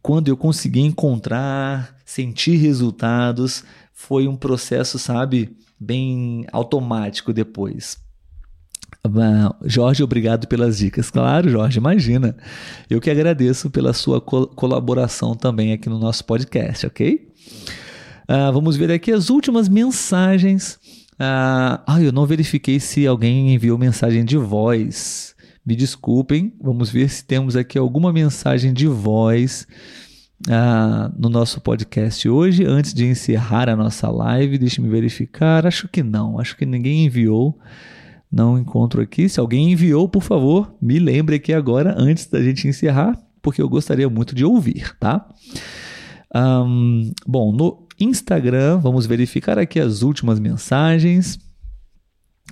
quando eu consegui encontrar, sentir resultados, foi um processo, sabe, bem automático depois. Jorge, obrigado pelas dicas. Claro, Jorge, imagina. Eu que agradeço pela sua col colaboração também aqui no nosso podcast, ok? Uh, vamos ver aqui as últimas mensagens. Uh, ah, eu não verifiquei se alguém enviou mensagem de voz. Me desculpem, vamos ver se temos aqui alguma mensagem de voz uh, no nosso podcast hoje. Antes de encerrar a nossa live, deixe-me verificar. Acho que não, acho que ninguém enviou não encontro aqui. Se alguém enviou, por favor, me lembre aqui agora, antes da gente encerrar, porque eu gostaria muito de ouvir, tá? Um, bom, no Instagram, vamos verificar aqui as últimas mensagens.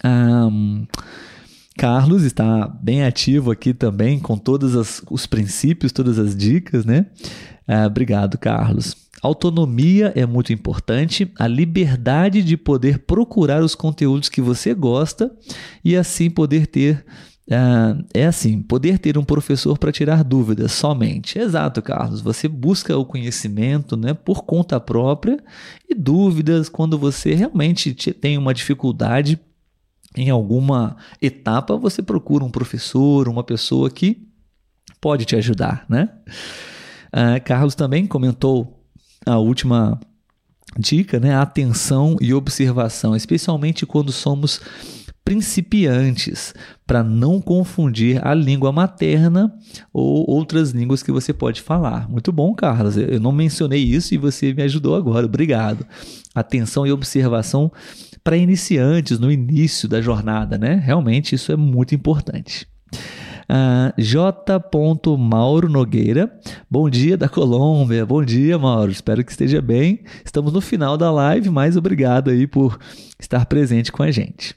Um, Carlos está bem ativo aqui também, com todos os princípios, todas as dicas, né? Uh, obrigado, Carlos. Autonomia é muito importante, a liberdade de poder procurar os conteúdos que você gosta e assim poder ter. Uh, é assim, poder ter um professor para tirar dúvidas somente. Exato, Carlos. Você busca o conhecimento né, por conta própria e dúvidas quando você realmente tem uma dificuldade em alguma etapa, você procura um professor, uma pessoa que pode te ajudar, né? Uh, Carlos também comentou a última dica, né? Atenção e observação, especialmente quando somos principiantes, para não confundir a língua materna ou outras línguas que você pode falar. Muito bom, Carlos. Eu não mencionei isso e você me ajudou agora. Obrigado. Atenção e observação para iniciantes no início da jornada, né? Realmente isso é muito importante. Uh, J. Mauro Nogueira, bom dia da Colômbia, bom dia Mauro, espero que esteja bem. Estamos no final da live, mas obrigado aí por estar presente com a gente.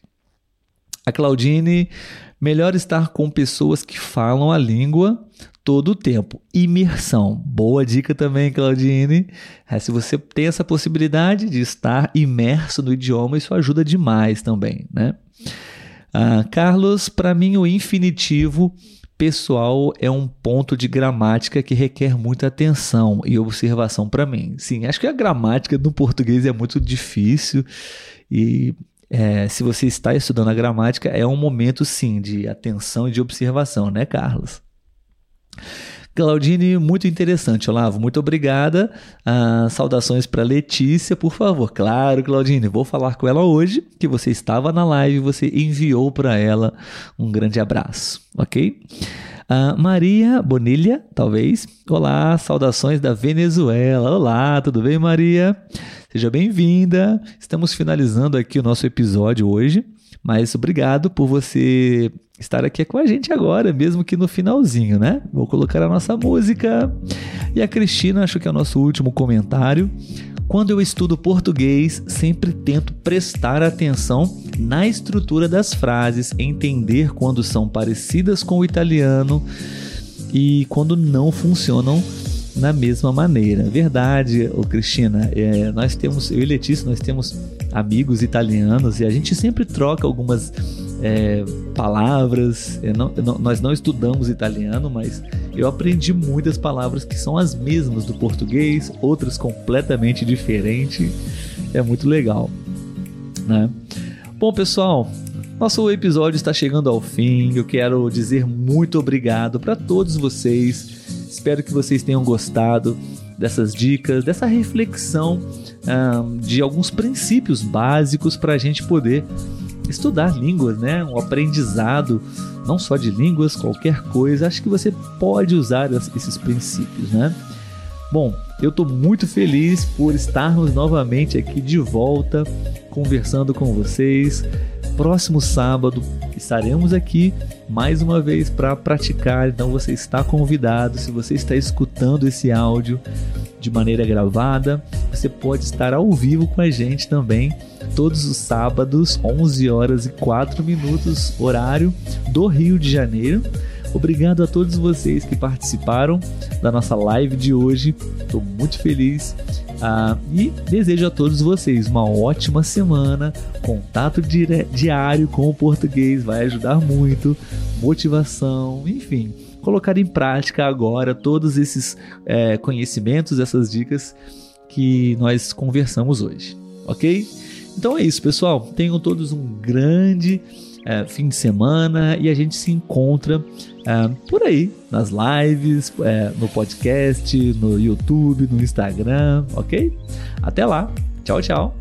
A Claudine, melhor estar com pessoas que falam a língua todo o tempo. Imersão. Boa dica também, Claudine. É, se você tem essa possibilidade de estar imerso no idioma, isso ajuda demais também, né? Ah, Carlos, para mim o infinitivo pessoal é um ponto de gramática que requer muita atenção e observação para mim. Sim, acho que a gramática no português é muito difícil e é, se você está estudando a gramática é um momento sim de atenção e de observação, né, Carlos? Claudine, muito interessante, Olavo. Muito obrigada. Ah, saudações para Letícia, por favor. Claro, Claudine, vou falar com ela hoje, que você estava na live, você enviou para ela um grande abraço, ok? Ah, Maria Bonilha, talvez. Olá, saudações da Venezuela. Olá, tudo bem, Maria? Seja bem-vinda. Estamos finalizando aqui o nosso episódio hoje, mas obrigado por você estar aqui com a gente agora, mesmo que no finalzinho, né? Vou colocar a nossa música. E a Cristina, acho que é o nosso último comentário. Quando eu estudo português, sempre tento prestar atenção na estrutura das frases, entender quando são parecidas com o italiano e quando não funcionam na mesma maneira. Verdade, ô Cristina, é, nós temos, eu e Letícia, nós temos amigos italianos e a gente sempre troca algumas é, palavras. Não, não, nós não estudamos italiano, mas eu aprendi muitas palavras que são as mesmas do português, outras completamente diferentes. É muito legal, né? Bom, pessoal, nosso episódio está chegando ao fim. Eu quero dizer muito obrigado para todos vocês. Espero que vocês tenham gostado dessas dicas, dessa reflexão uh, de alguns princípios básicos para a gente poder estudar línguas, né? Um aprendizado não só de línguas, qualquer coisa. Acho que você pode usar esses princípios, né? Bom, eu estou muito feliz por estarmos novamente aqui de volta conversando com vocês. Próximo sábado estaremos aqui mais uma vez para praticar, então você está convidado. Se você está escutando esse áudio de maneira gravada, você pode estar ao vivo com a gente também todos os sábados, 11 horas e 4 minutos, horário do Rio de Janeiro. Obrigado a todos vocês que participaram da nossa live de hoje. Estou muito feliz ah, e desejo a todos vocês uma ótima semana. Contato diário com o português vai ajudar muito. Motivação, enfim, colocar em prática agora todos esses é, conhecimentos, essas dicas que nós conversamos hoje, ok? Então é isso, pessoal. Tenham todos um grande é, fim de semana e a gente se encontra é, por aí, nas lives, é, no podcast, no YouTube, no Instagram, ok? Até lá. Tchau, tchau.